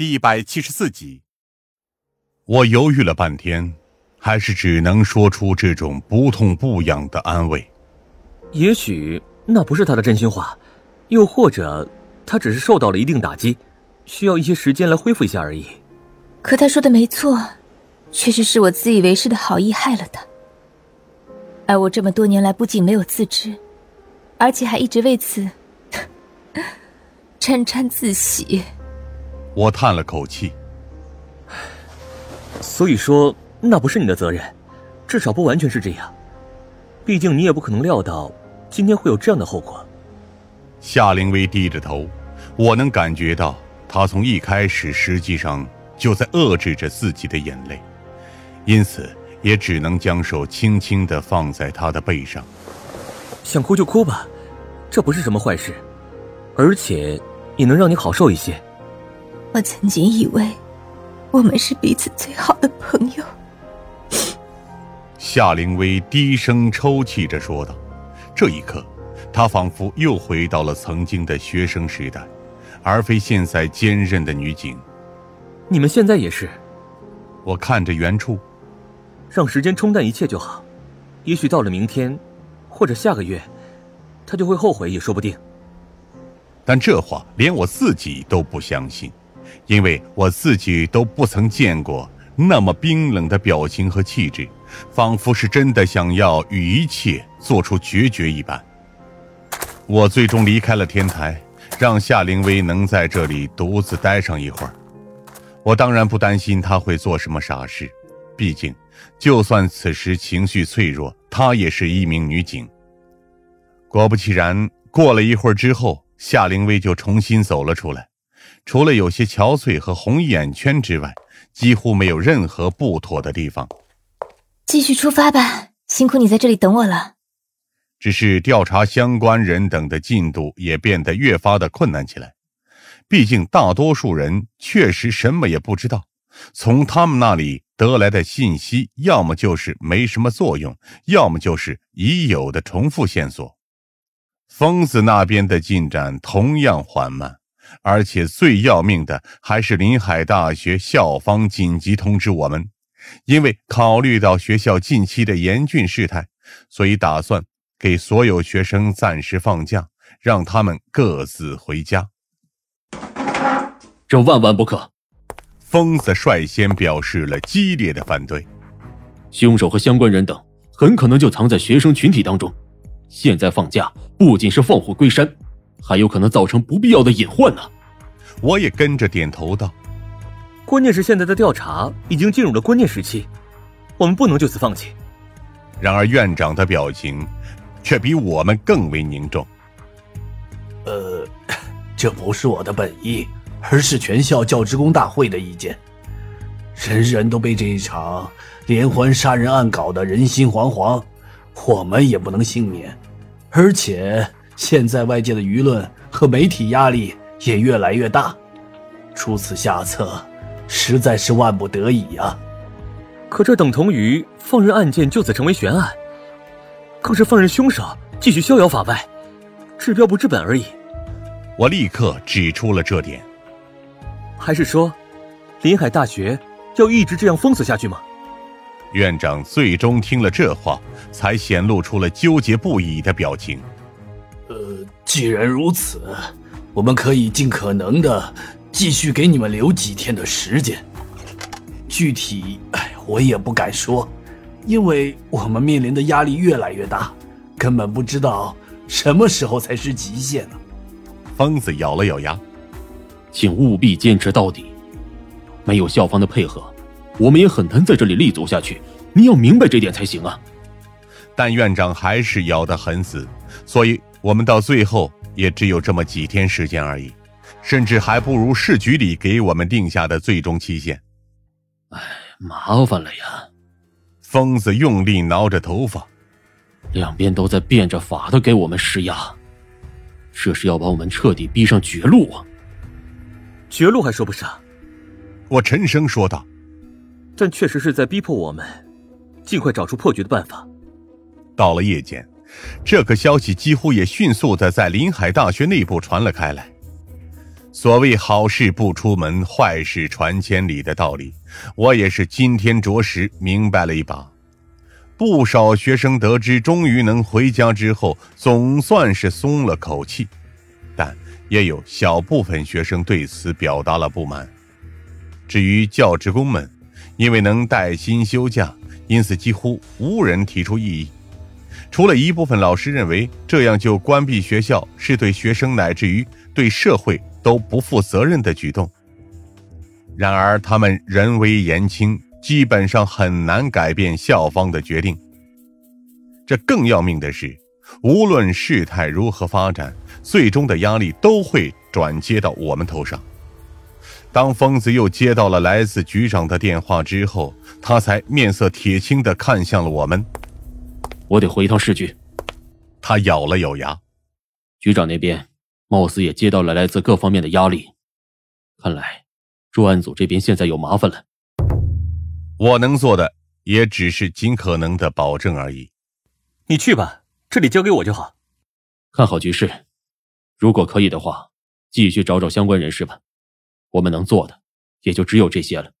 第一百七十四集。我犹豫了半天，还是只能说出这种不痛不痒的安慰。也许那不是他的真心话，又或者他只是受到了一定打击，需要一些时间来恢复一下而已。可他说的没错，确实是我自以为是的好意害了他。而我这么多年来不仅没有自知，而且还一直为此 沾沾自喜。我叹了口气。所以说，那不是你的责任，至少不完全是这样。毕竟你也不可能料到今天会有这样的后果。夏灵薇低着头，我能感觉到她从一开始实际上就在遏制着自己的眼泪，因此也只能将手轻轻的放在她的背上。想哭就哭吧，这不是什么坏事，而且也能让你好受一些。我曾经以为。我们是彼此最好的朋友。夏灵薇低声抽泣着说道：“这一刻，她仿佛又回到了曾经的学生时代，而非现在坚韧的女警。你们现在也是。”我看着原处，让时间冲淡一切就好。也许到了明天，或者下个月，他就会后悔也说不定。但这话连我自己都不相信。因为我自己都不曾见过那么冰冷的表情和气质，仿佛是真的想要与一切做出决绝一般。我最终离开了天台，让夏灵薇能在这里独自待上一会儿。我当然不担心她会做什么傻事，毕竟，就算此时情绪脆弱，她也是一名女警。果不其然，过了一会儿之后，夏灵薇就重新走了出来。除了有些憔悴和红眼圈之外，几乎没有任何不妥的地方。继续出发吧，辛苦你在这里等我了。只是调查相关人等的进度也变得越发的困难起来。毕竟大多数人确实什么也不知道，从他们那里得来的信息，要么就是没什么作用，要么就是已有的重复线索。疯子那边的进展同样缓慢。而且最要命的还是临海大学校方紧急通知我们，因为考虑到学校近期的严峻事态，所以打算给所有学生暂时放假，让他们各自回家。这万万不可！疯子率先表示了激烈的反对。凶手和相关人等很可能就藏在学生群体当中，现在放假不仅是放虎归山。还有可能造成不必要的隐患呢。我也跟着点头道：“关键是现在的调查已经进入了关键时期，我们不能就此放弃。”然而院长的表情却比我们更为凝重。呃，这不是我的本意，而是全校教职工大会的意见。人人都被这一场连环杀人案搞得人心惶惶，我们也不能幸免，而且。现在外界的舆论和媒体压力也越来越大，出此下策，实在是万不得已呀。可这等同于放任案件就此成为悬案，更是放任凶手继续逍遥法外，治标不治本而已。我立刻指出了这点。还是说，临海大学要一直这样封死下去吗？院长最终听了这话，才显露出了纠结不已的表情。既然如此，我们可以尽可能的继续给你们留几天的时间。具体，哎，我也不敢说，因为我们面临的压力越来越大，根本不知道什么时候才是极限呢。疯子咬了咬牙，请务必坚持到底。没有校方的配合，我们也很难在这里立足下去。你要明白这点才行啊！但院长还是咬得很死，所以。我们到最后也只有这么几天时间而已，甚至还不如市局里给我们定下的最终期限。哎，麻烦了呀！疯子用力挠着头发，两边都在变着法的给我们施压，这是要把我们彻底逼上绝路啊！绝路还说不上，我沉声说道，但确实是在逼迫我们尽快找出破局的办法。到了夜间。这个消息几乎也迅速的在临海大学内部传了开来。所谓好事不出门，坏事传千里的道理，我也是今天着实明白了一把。不少学生得知终于能回家之后，总算是松了口气，但也有小部分学生对此表达了不满。至于教职工们，因为能带薪休假，因此几乎无人提出异议。除了一部分老师认为这样就关闭学校是对学生乃至于对社会都不负责任的举动。然而，他们人微言轻，基本上很难改变校方的决定。这更要命的是，无论事态如何发展，最终的压力都会转接到我们头上。当疯子又接到了来自局长的电话之后，他才面色铁青的看向了我们。我得回一趟市局。他咬了咬牙。局长那边貌似也接到了来自各方面的压力，看来专案组这边现在有麻烦了。我能做的也只是尽可能的保证而已。你去吧，这里交给我就好。看好局势，如果可以的话，继续找找相关人士吧。我们能做的也就只有这些了。